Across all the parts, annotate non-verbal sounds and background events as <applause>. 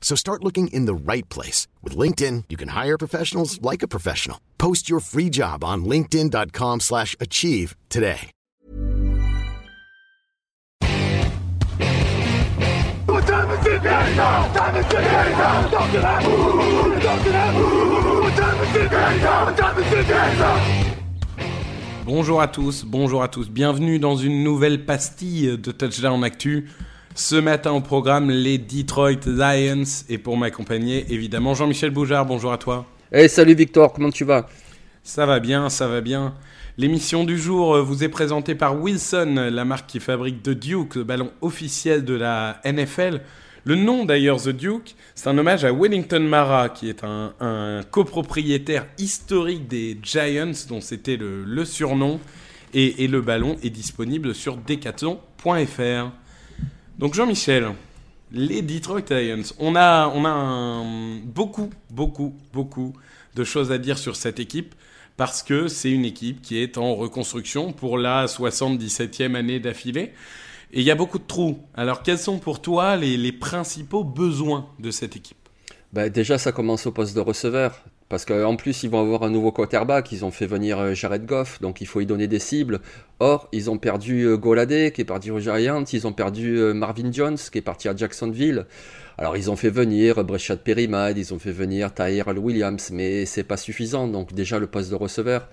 So start looking in the right place. With LinkedIn, you can hire professionals like a professional. Post your free job on linkedin.com slash achieve today. Bonjour à tous, bonjour à tous. Bienvenue dans une nouvelle pastille de Touchdown Actu. Ce matin au programme, les Detroit Lions. Et pour m'accompagner, évidemment, Jean-Michel Boujard. Bonjour à toi. Hey, salut Victor, comment tu vas? Ça va bien, ça va bien. L'émission du jour euh, vous est présentée par Wilson, la marque qui fabrique The Duke, le ballon officiel de la NFL. Le nom d'ailleurs The Duke, c'est un hommage à Wellington Mara, qui est un, un copropriétaire historique des Giants, dont c'était le, le surnom. Et, et le ballon est disponible sur decathlon.fr. Donc Jean-Michel, les Detroit Lions, on a, on a beaucoup, beaucoup, beaucoup de choses à dire sur cette équipe parce que c'est une équipe qui est en reconstruction pour la 77e année d'affilée. Et il y a beaucoup de trous. Alors quels sont pour toi les, les principaux besoins de cette équipe? Bah, Déjà, ça commence au poste de receveur. Parce qu'en plus, ils vont avoir un nouveau quarterback. Ils ont fait venir euh, Jared Goff, donc il faut y donner des cibles. Or, ils ont perdu euh, Goladé, qui est parti aux Giants. Ils ont perdu euh, Marvin Jones, qui est parti à Jacksonville. Alors, ils ont fait venir Breshad Perrimad, ils ont fait venir Tyrell Williams, mais c'est pas suffisant. Donc, déjà, le poste de receveur.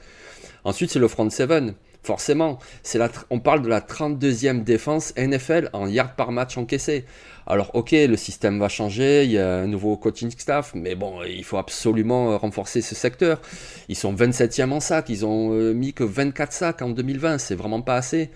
Ensuite, c'est le front seven. Forcément, on parle de la 32e défense NFL en yards par match encaissé. Alors ok, le système va changer, il y a un nouveau coaching staff, mais bon, il faut absolument euh, renforcer ce secteur. Ils sont 27e en sac, ils ont euh, mis que 24 sacs en 2020, c'est vraiment pas assez.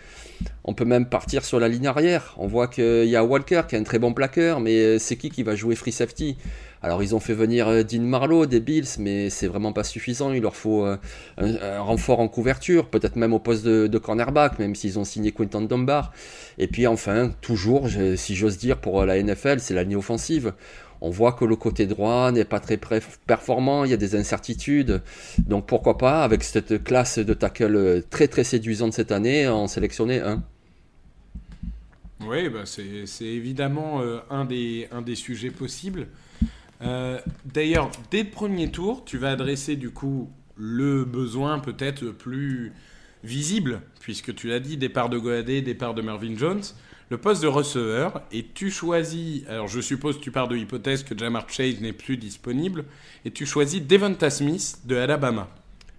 On peut même partir sur la ligne arrière. On voit qu'il y a Walker qui est un très bon plaqueur, mais euh, c'est qui qui va jouer free safety? Alors ils ont fait venir euh, Dean Marlowe des Bills, mais c'est vraiment pas suffisant. Il leur faut euh, un, renfort en couverture, peut-être même au poste de, cornerback, même s'ils ont signé Quinton Dunbar. Et puis enfin, toujours, si j'ose dire, pour la NFL, c'est la ligne offensive. On voit que le côté droit n'est pas très performant, il y a des incertitudes. Donc pourquoi pas, avec cette classe de tackle très très séduisante cette année, en sélectionner un. Oui, bah c'est évidemment euh, un, des, un des sujets possibles. Euh, D'ailleurs, dès le premier tour, tu vas adresser du coup le besoin peut-être plus visible, puisque tu l'as dit, départ de Goadé, départ de Mervyn Jones, le poste de receveur, et tu choisis, alors je suppose que tu pars de l'hypothèse que Jamar Chase n'est plus disponible, et tu choisis Devonta Smith de Alabama.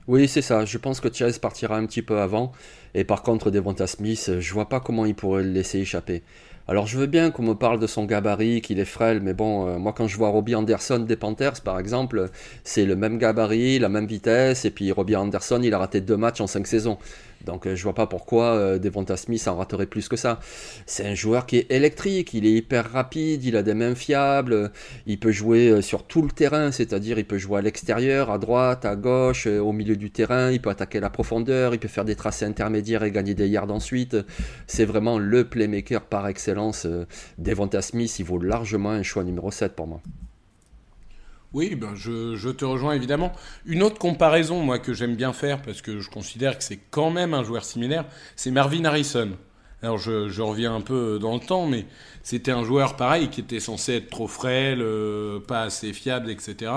Oui, c'est ça. Je pense que Chase partira un petit peu avant. Et par contre, Devonta Smith, je vois pas comment il pourrait le laisser échapper. Alors, je veux bien qu'on me parle de son gabarit, qu'il est frêle, mais bon, euh, moi, quand je vois Robbie Anderson des Panthers, par exemple, c'est le même gabarit, la même vitesse, et puis Robbie Anderson, il a raté deux matchs en cinq saisons. Donc, euh, je vois pas pourquoi euh, Devonta Smith en raterait plus que ça. C'est un joueur qui est électrique, il est hyper rapide, il a des mains fiables, il peut jouer euh, sur tout le terrain, c'est-à-dire il peut jouer à l'extérieur, à droite, à gauche, au milieu du terrain, il peut attaquer la profondeur, il peut faire des tracés intermédiaires et gagner des yards ensuite. C'est vraiment le playmaker par excellence. Devonta Smith, il vaut largement un choix numéro 7 pour moi. Oui, ben je, te rejoins évidemment. Une autre comparaison, moi, que j'aime bien faire, parce que je considère que c'est quand même un joueur similaire, c'est Marvin Harrison. Alors je, reviens un peu dans le temps, mais c'était un joueur pareil qui était censé être trop frêle, euh, pas assez fiable, etc.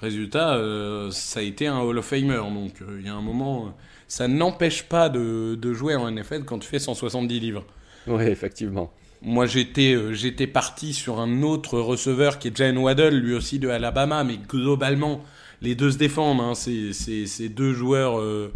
Résultat, euh, ça a été un Hall of Famer. Donc euh, il y a un moment, ça n'empêche pas de, de jouer en NFL quand tu fais 170 livres. Oui, effectivement. Moi, j'étais euh, j'étais parti sur un autre receveur qui est Jalen Waddle, lui aussi de Alabama, mais globalement, les deux se défendent. hein. C'est deux joueurs euh,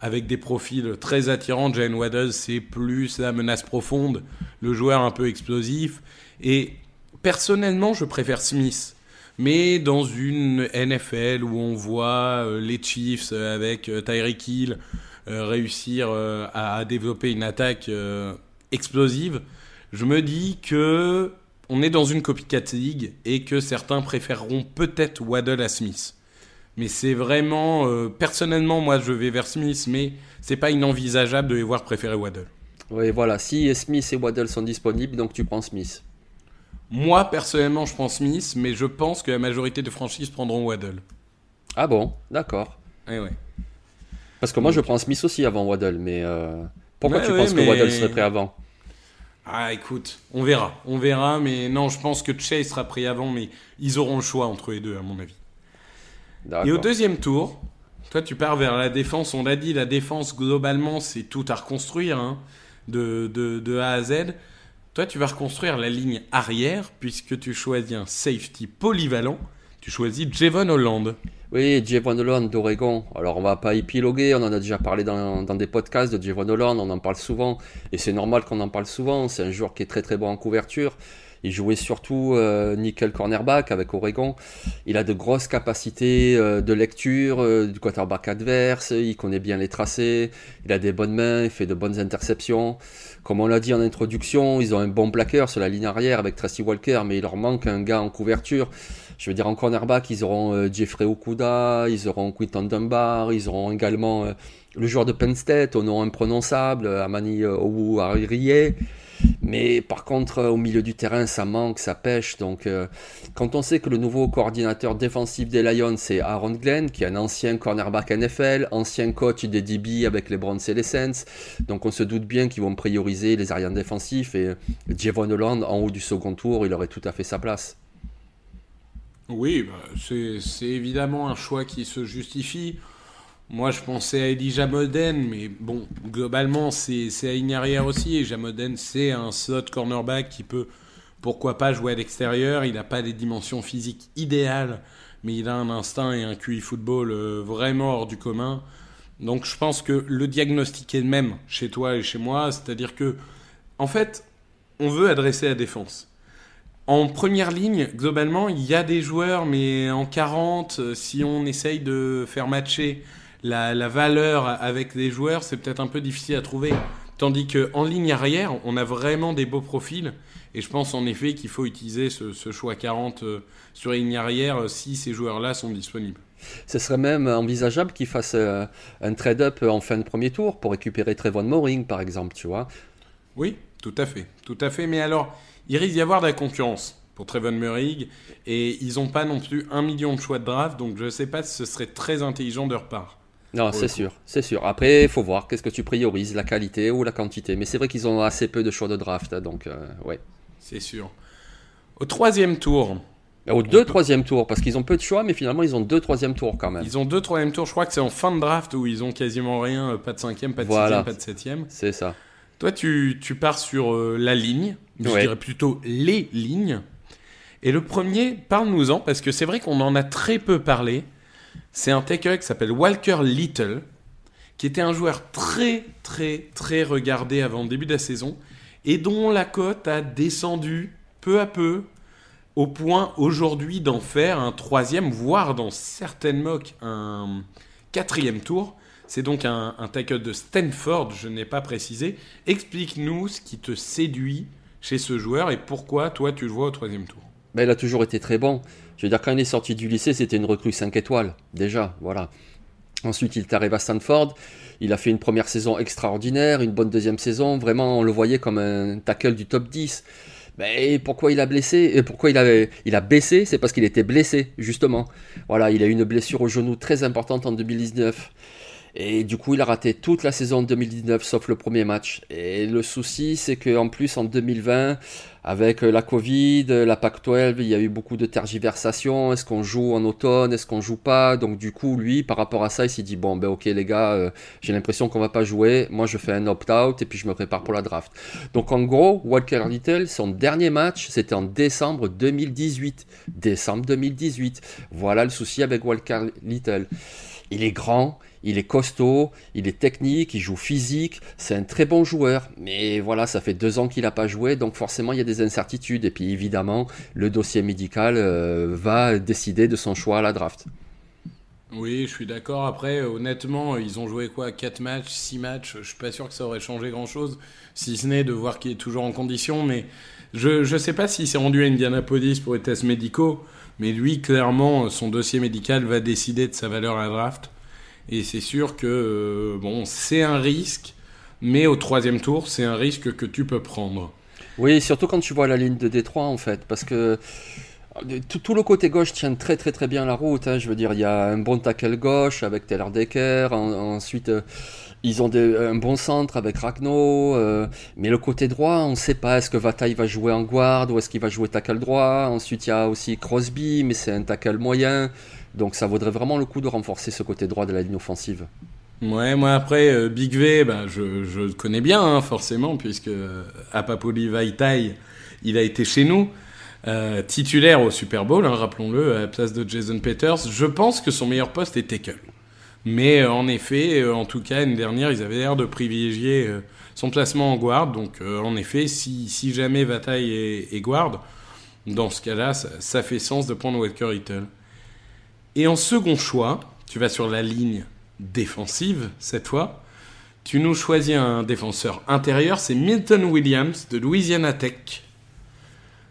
avec des profils très attirants. Jane Waddle, c'est plus la menace profonde, le joueur un peu explosif. Et personnellement, je préfère Smith. Mais dans une NFL où on voit euh, les Chiefs avec Tyreek Hill réussir à développer une attaque explosive, je me dis que on est dans une copycat league et que certains préféreront peut-être Waddle à Smith. Mais c'est vraiment. Euh, personnellement, moi, je vais vers Smith, mais c'est pas inenvisageable de les voir préférer Waddle. Oui, voilà. Si Smith et Waddle sont disponibles, donc tu prends Smith. Moi, personnellement, je prends Smith, mais je pense que la majorité de franchises prendront Waddle. Ah bon? D'accord. Eh ouais. Parce que moi, je prends Smith aussi avant Waddle, mais euh, pourquoi tu penses que Waddle serait prêt avant? Ah, écoute, on verra, on verra, mais non, je pense que Chase sera pris avant, mais ils auront le choix entre les deux, à mon avis. Et au deuxième tour, toi, tu pars vers la défense. On l'a dit, la défense, globalement, c'est tout à reconstruire, hein, de, de, A à Z. Toi, tu vas reconstruire la ligne arrière, puisque tu choisis un safety polyvalent. Tu choisis Javon Holland. Oui, Javon Holland d'Oregon. Alors, on va pas épiloguer, on en a déjà parlé dans, dans des podcasts de Javon Holland, on en parle souvent, et c'est normal qu'on en parle souvent. C'est un joueur qui est très très bon en couverture. Il jouait surtout euh, nickel cornerback avec Oregon. Il a de grosses capacités euh, de lecture euh, du quarterback adverse. Il connaît bien les tracés. Il a des bonnes mains. Il fait de bonnes interceptions. Comme on l'a dit en introduction, ils ont un bon plaqueur sur la ligne arrière avec Tracy Walker, mais il leur manque un gars en couverture. Je veux dire, en cornerback, ils auront Jeffrey Okuda, ils auront Quinton Dunbar, ils auront également le joueur de Penn State au nom imprononçable, Amani Owu mais par contre, euh, au milieu du terrain, ça manque, ça pêche. Donc, euh, quand on sait que le nouveau coordinateur défensif des Lions, c'est Aaron Glenn, qui est un ancien cornerback NFL, ancien coach des DB avec les Browns et les Saints, donc on se doute bien qu'ils vont prioriser les arrières défensifs. Et Javon Holland, en haut du second tour, il aurait tout à fait sa place. Oui, bah, c'est évidemment un choix qui se justifie. Moi, je pensais à Elijah Moden, mais bon, globalement, c'est à une arrière aussi. Et Jamoden, c'est un slot cornerback qui peut, pourquoi pas, jouer à l'extérieur. Il n'a pas des dimensions physiques idéales, mais il a un instinct et un QI football euh, vraiment hors du commun. Donc, je pense que le diagnostic est le même chez toi et chez moi. C'est-à-dire que, en fait, on veut adresser la défense. En première ligne, globalement, il y a des joueurs, mais en 40, euh, si on essaye de faire matcher la, valeur avec les joueurs, c'est peut-être un peu difficile à trouver. Tandis qu'en ligne arrière, on a vraiment des beaux profils. Et je pense en effet qu'il faut utiliser ce, choix 40 euh, sur ligne arrière euh, si ces joueurs-là sont disponibles. Ce serait même envisageable qu'ils fassent euh, un trade-up en fin de premier tour pour récupérer Trevon Moring, par exemple, tu vois. Oui, tout à fait. Tout à fait. Mais alors, il risque d'y avoir de la concurrence pour Trevon Moring. Et ils n'ont pas non plus un million de choix de draft. Donc je ne sais pas si ce serait très intelligent de leur part. Non, c'est sûr, c'est sûr. Après, il faut voir qu'est-ce que tu priorises, la qualité ou la quantité. Mais c'est vrai qu'ils ont assez peu de choix de draft, donc euh, ouais. C'est sûr. Au troisième tour. Au deux troisième tour, parce qu'ils ont peu de choix, mais finalement ils ont deux troisième tours quand même. Ils ont deux troisième tours, je crois que c'est en fin de draft où ils ont quasiment rien, euh, pas de cinquième, pas de sixième, pas de septième. C'est ça. Toi, tu, tu pars sur euh, la ligne, je dirais plutôt les lignes. Et le premier, parle-nous-en, parce que c'est vrai qu'on en a très peu parlé. C'est un tackle qui s'appelle Walker Little, qui était un joueur très, très, très regardé avant le début de la saison et dont la cote a descendu peu à peu au point aujourd'hui d'en faire un troisième, voire dans certaines mocks un quatrième tour. C'est donc un, tackle de Stanford, je n'ai pas précisé. Explique-nous ce qui te séduit chez ce joueur et pourquoi toi tu le vois au troisième tour. Ben, il a toujours été très bon. Je veux dire, quand il est sorti du lycée, c'était une recrue 5 étoiles, déjà, voilà. Ensuite, il est arrivé à Stanford. Il a fait une première saison extraordinaire, une bonne deuxième saison. Vraiment, on le voyait comme un tackle du top 10. Mais pourquoi il a blessé? Pourquoi il, avait, il a baissé? C'est parce qu'il était blessé, justement. Voilà, il a eu une blessure au genou très importante en 2019. Et du coup, il a raté toute la saison 2019, sauf le premier match. Et le souci, c'est qu'en plus, en 2020, avec euh, la Covid, euh, la PAC-12, il y a eu beaucoup de tergiversations. Est-ce qu'on joue en automne? Est-ce qu'on joue pas? Donc du coup, lui, par rapport à ça, il s'est dit bon, ben ok les gars, euh, j'ai l'impression qu'on va pas jouer. Moi, je fais un opt-out et puis je me prépare pour la draft. Donc en gros, Walker Little, son dernier match, c'était en décembre 2018. Décembre 2018. Voilà le souci avec Walker Little. Il est grand, il est costaud, il est technique, il joue physique, c'est un très bon joueur. Mais voilà, ça fait deux ans qu'il n'a pas joué, donc forcément il y a des incertitudes. Et puis évidemment, le dossier médical euh, va décider de son choix à la draft. Oui, je suis d'accord. Après, honnêtement, ils ont joué quoi? 4 matchs, 6 matchs? Je suis pas sûr que ça aurait changé grand-chose, si ce n'est de voir qu'il est toujours en condition. Mais je ne sais pas s'il s'est rendu à Indianapolis pour les tests médicaux. Mais lui, clairement, son dossier médical va décider de sa valeur à draft. Et c'est sûr que, euh, bon, c'est un risque. Mais au troisième tour, c'est un risque que tu peux prendre. Oui, surtout quand tu vois la ligne de Détroit, en fait. Parce que tout, le côté gauche tient très très très bien la route. Hein. Je veux dire, il y a un bon tackle gauche avec Taylor Decker. ensuite, euh, ils ont un bon centre avec Ragno. Euh, mais le côté droit, on ne sait pas. Est-ce que Vataille va jouer en guard ou est-ce qu'il va jouer tackle droit? Ensuite, il y a aussi Crosby, mais c'est un tackle moyen. Donc ça vaudrait vraiment le coup de renforcer ce côté droit de la ligne offensive. Ouais, moi après, euh, Big V, ben, je, le connais bien, hein, forcément, puisque à Papoli Vaitai, il a été chez nous. Euh, titulaire au Super Bowl, hein, rappelons-le, à la place de Jason Peters. Je pense que son meilleur poste est tackle. Mais euh, en effet, euh, en tout cas, l'année dernière, ils avaient l'air de privilégier son placement en guard. Donc, en effet, si, jamais Vataille est, guard, dans ce cas-là, ça, fait sens de prendre Walker Little. Et en second choix, tu vas sur la ligne défensive cette fois. Tu nous choisis un défenseur intérieur, c'est Milton Williams de Louisiana Tech.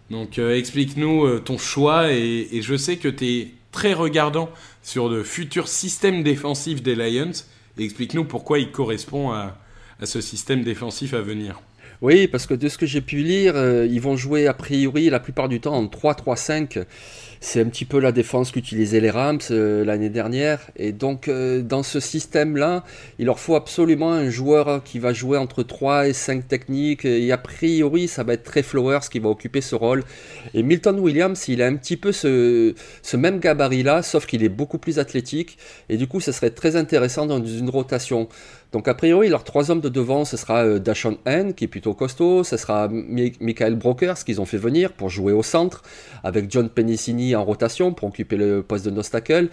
Donc euh, explique-nous euh, ton choix et, je sais que tu es très regardant sur le futur système défensif des Lions. Explique-nous pourquoi il correspond à, ce système défensif à venir. Oui, parce que de ce que j'ai pu lire, euh, ils vont jouer a priori la plupart du temps en 3-3-5 c'est un petit peu la défense qu'utilisaient les Rams euh, l'année dernière. Et donc, euh, dans ce système-là, il leur faut absolument un joueur qui va jouer entre 3 et 5 techniques. Et a priori, ça va être Trey Flowers qui va occuper ce rôle. Et Milton Williams, il a un petit peu ce, ce même gabarit-là, sauf qu'il est beaucoup plus athlétique. Et du coup, ça serait très intéressant dans une rotation. Donc a priori, leurs trois hommes de devant, ce sera euh, Dashon N, qui est plutôt costaud, ce sera Michael Brokers, qu'ils ont fait venir pour jouer au centre, avec John Penicini en rotation pour occuper le poste de Nostacle.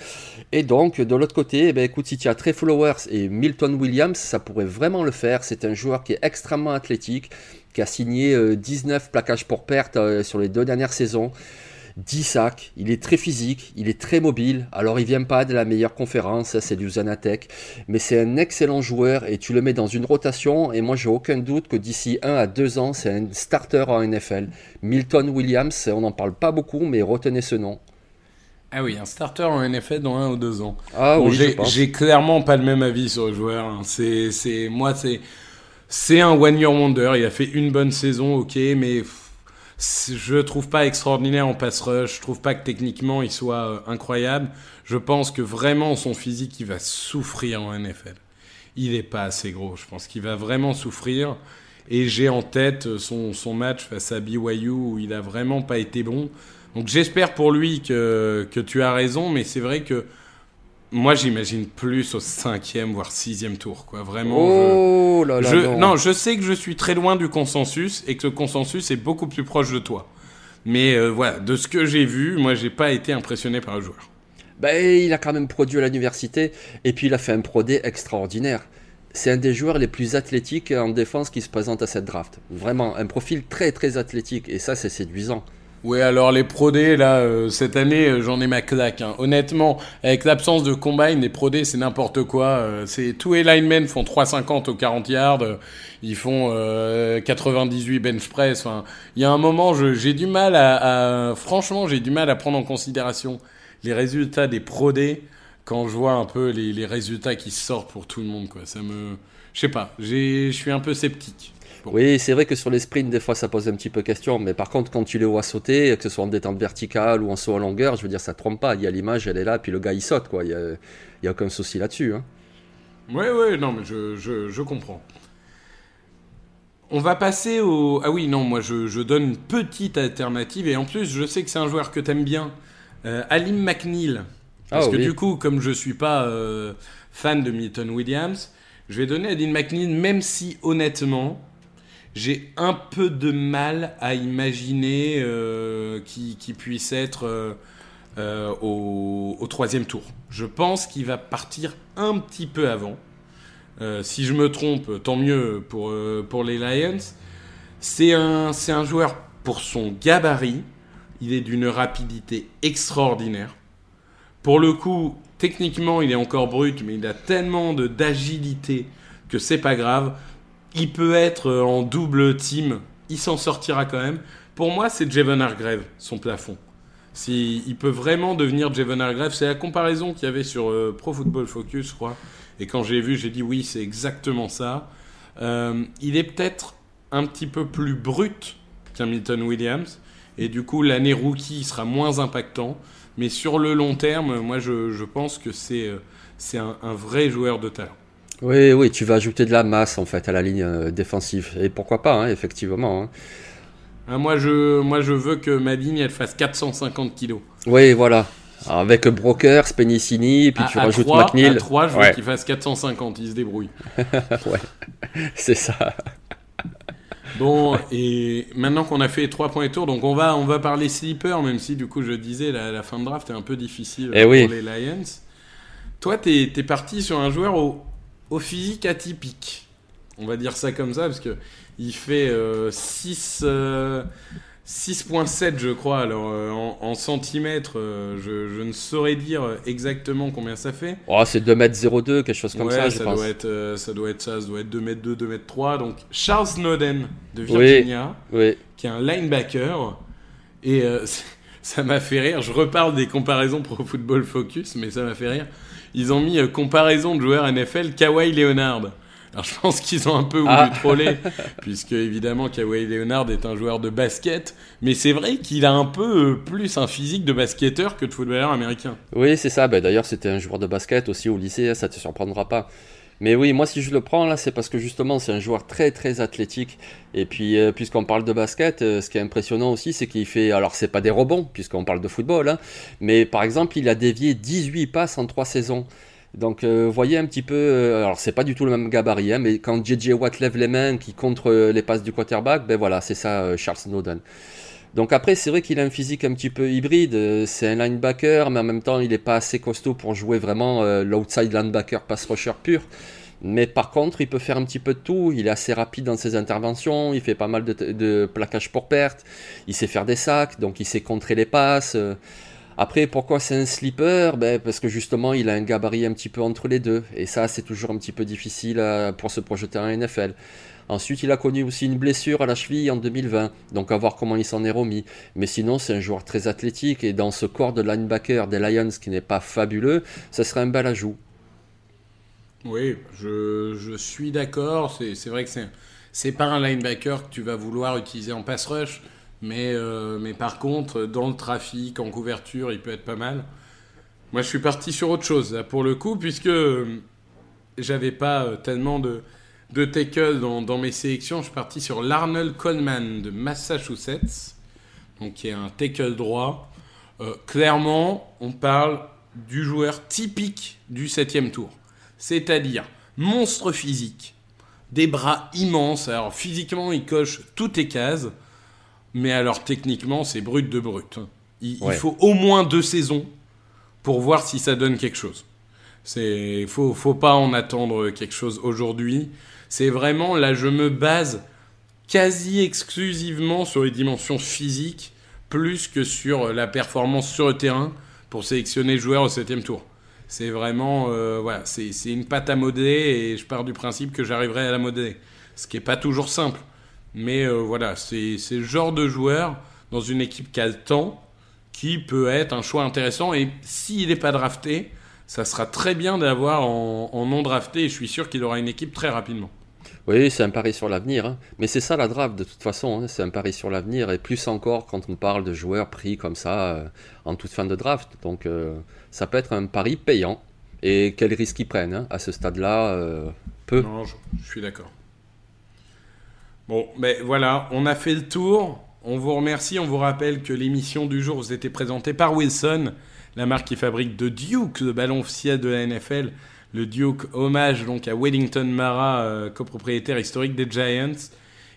Et donc, de l'autre côté, écoute, si tu as Trey Flowers et Milton Williams, ça pourrait vraiment le faire. C'est un joueur qui est extrêmement athlétique, qui a signé 19 euh, plaquages pour perte euh, sur les deux dernières saisons. 10 sacs, il est très physique, il est très mobile. Alors il vient pas de la meilleure conférence, c'est du Zanatech, mais c'est un excellent joueur et tu le mets dans une rotation et moi j'ai aucun doute que d'ici 1 à 2 ans, c'est un starter en NFL. Milton Williams, on n'en parle pas beaucoup, mais retenez ce nom. Ah oui, un starter en NFL dans 1 ou 2 ans. Ah oui, j'ai clairement pas le même avis sur le joueur. Hein. C'est, moi, c'est, c'est un one year wonder. Il a fait une bonne saison, ok, mais je trouve pas extraordinaire en pass rush. Je trouve pas que techniquement il soit euh, incroyable. Je pense que vraiment son physique il va souffrir en NFL. Il est pas assez gros. Je pense qu'il va vraiment souffrir. Et j'ai en tête euh, son, son, match face à BYU où il a vraiment pas été bon. Donc j'espère pour lui que, que tu as raison, mais c'est vrai que moi, j'imagine plus au cinquième, voire sixième tour, quoi. Vraiment. Oh là là. Je, non. je sais que je suis très loin du consensus et que ce consensus est beaucoup plus proche de toi. Mais euh, voilà, de ce que j'ai vu, moi, j'ai pas été impressionné par le joueur. Ben, il a quand même produit à l'université et puis il a fait un pro extraordinaire. C'est un des joueurs les plus athlétiques en défense qui se présente à cette draft. Vraiment, un profil très très athlétique et ça, c'est séduisant. Oui, alors les prodés, là, euh, cette année, euh, j'en ai ma claque. Hein. Honnêtement, avec l'absence de combine, les prodés, c'est n'importe quoi. Euh, Tous les linemen font 3,50 au 40 yards. ils font 98 bench press. Il y a un moment, j'ai du mal à, Franchement, j'ai du mal à prendre en considération les résultats des prodés quand je vois un peu les, les résultats qui sortent pour tout le monde. Quoi. Ça me... Je sais pas, je suis un peu sceptique. Oui, c'est vrai que sur les sprints, des fois, ça pose un petit peu question. Mais par contre, quand tu les vois sauter, que ce soit en détente verticale ou en saut en longueur, je veux dire, ça trompe pas. Il y a l'image, elle est là, puis le gars, il saute, quoi. Il n'y a, aucun souci là-dessus. Hein. Oui, oui, non, mais je, je, comprends. On va passer au... Ah oui, non, moi, je, donne une petite alternative. Et en plus, je sais que c'est un joueur que tu aimes bien. Euh, Alim McNeil. Parce ah que du coup, comme je suis pas euh, fan de Milton Williams, je vais donner Alim McNeil, même si honnêtement, j'ai un peu de mal à imaginer euh, qui, puisse être euh, euh, au, troisième tour. Je pense qu'il va partir un petit peu avant. Euh, si je me trompe, tant mieux pour, pour les Lions. C'est un, un joueur pour son gabarit. Il est d'une rapidité extraordinaire. Pour le coup, techniquement, il est encore brut, mais il a tellement de, d'agilité que c'est pas grave. Il peut être en double team, il s'en sortira quand même. Pour moi, c'est Javon Hargrave, son plafond. Si, il peut vraiment devenir Javon Hargrave. C'est la comparaison qu'il y avait sur euh, Pro Football Focus, je crois. Et quand j'ai vu, j'ai dit oui, c'est exactement ça. Euh, il est peut-être un petit peu plus brut qu'Hamilton Williams. Et du coup, l'année rookie sera moins impactant. Mais sur le long terme, moi, je, pense que c'est euh, c'est un, vrai joueur de talent. Oui, oui, tu vas ajouter de la masse en fait à la ligne défensive. Et pourquoi pas, hein, effectivement. Hein. Hein, moi, je, moi, je veux que ma ligne, elle fasse 450 kilos. Oui, voilà. avec Broker, Spenicini, puis tu rajoutes 3, McNeil. À 3, je veux qu'il fasse 450, il se débrouille. <laughs> ouais, c'est ça. Bon, et maintenant qu'on a fait 3 points et tours, donc on va, on va parler sleeper, même si du coup je disais la, la fin de draft est un peu difficile eh pour les Lions. Toi, t'es es parti sur un joueur au, au physique atypique. On va dire ça comme ça, parce que il fait 6. Euh, 6.7 euh, je crois, alors euh, en, centimètres, je, ne saurais dire exactement combien ça fait. Oh, c'est 2m02, quelque chose comme ça, je ça pense. Doit être, ça doit être ça, ça doit être 2m2, 2m3. Donc Charles Snowden de Virginia, qui est un linebacker. Et <laughs> ça m'a fait rire, je reparle des comparaisons Pro Football Focus, mais ça m'a fait rire. Ils ont mis comparaison de joueurs NFL Kawhi Leonard. Alors je pense qu'ils ont un peu voulu ah. troller, <laughs> puisque évidemment Kawhi Leonard est un joueur de basket, mais c'est vrai qu'il a un peu euh, plus un physique de basketteur que de footballeur américain. Oui, c'est ça. Ben, D'ailleurs, c'était un joueur de basket aussi au lycée, ça te surprendra pas. Mais oui, moi si je le prends là, c'est parce que justement c'est un joueur très très athlétique. Et puis euh, puisqu'on parle de basket, euh, ce qui est impressionnant aussi, c'est qu'il fait, alors c'est pas des rebonds puisqu'on parle de football, hein, mais par exemple il a dévié 18 passes en 3 saisons. Donc, euh, voyez un petit peu. Euh, alors, c'est pas du tout le même gabarit, hein, mais quand JJ Watt lève les mains, qui contre euh, les passes du quarterback, ben voilà, c'est ça, Charles Snowden. Donc après, c'est vrai qu'il a un physique un petit peu hybride. C'est un linebacker, mais en même temps, il n'est pas assez costaud pour jouer vraiment l'outside linebacker pass rusher pur. Mais par contre, il peut faire un petit peu de tout. Il est assez rapide dans ses interventions. Il fait pas mal de, de pour perte. Il sait faire des sacs, donc il sait contrer les passes. Après, pourquoi c'est un slipper ben, Parce que justement, il a un gabarit un petit peu entre les deux. Et ça, c'est toujours un petit peu difficile pour se projeter en NFL. Ensuite, il a connu aussi une blessure à la cheville en 2020, donc à voir comment il s'en est remis. Mais sinon, c'est un joueur très athlétique et dans ce corps de linebacker des Lions qui n'est pas fabuleux, ça serait un bel ajout. Oui, je, je suis d'accord. C'est vrai que c'est pas un linebacker que tu vas vouloir utiliser en pass rush. Mais, euh, mais par contre, dans le trafic, en couverture, il peut être pas mal. Moi, je suis parti sur autre chose, pour le coup, puisque j'avais pas euh, tellement de, de tackle dans, mes sélections. Je suis parti sur l'Arnold Coleman de Massachusetts, donc qui est un tackle droit. Euh, clairement, on parle du joueur typique du septième tour. C'est-à-dire monstre physique, des bras immenses. Alors physiquement, il coche toutes les cases. Mais alors techniquement, c'est brut de brut. Il, faut au moins deux saisons pour voir si ça donne quelque chose. C'est faut faut pas en attendre quelque chose aujourd'hui. C'est vraiment là je me base quasi exclusivement sur les dimensions physiques plus que sur la performance sur le terrain pour sélectionner le joueur au septième tour. C'est vraiment euh, voilà, c'est une pâte à modeler et je pars du principe que j'arriverai à la modeler. Ce qui est pas toujours simple. Mais euh, voilà, c'est le genre de joueur dans une équipe qui a le temps qui peut être un choix intéressant. Et s'il n'est pas drafté, ça sera très bien d'avoir en, non drafté. Et je suis sûr qu'il aura une équipe très rapidement. Oui, c'est un pari sur l'avenir. Hein. Mais c'est ça la draft de toute façon. Hein. C'est un pari sur l'avenir. Et plus encore quand on parle de joueurs pris comme ça euh, en toute fin de draft. Donc euh, ça peut être un pari payant. Et quel risque ils prennent hein, à ce stade-là Peu. Non, je suis d'accord. Bon, mais voilà, on a fait le tour. On vous remercie. On vous rappelle que l'émission du jour vous était présentée par Wilson, la marque qui fabrique de Duke, le ballon officiel de la NFL. Le Duke, hommage donc à Wellington Mara, euh, copropriétaire historique des Giants.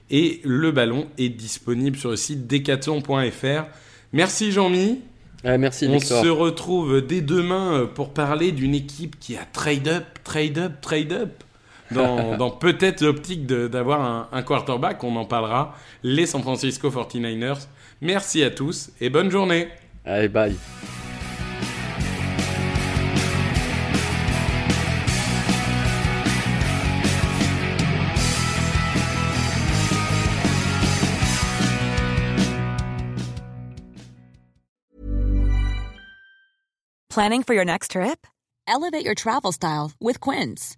Et le ballon est disponible sur le site decathlon.fr. Merci Jean-Mi. merci On Victor. se retrouve dès demain euh, pour parler d'une équipe qui a trade up, trade up, trade up. Dans, dans peut-être l'optique de- d'avoir un, un quarterback, on en parlera. Les San Francisco 49ers. Merci à tous et bonne journée. Allez, bye. Planning for your next trip? Elevate your travel style with Quince.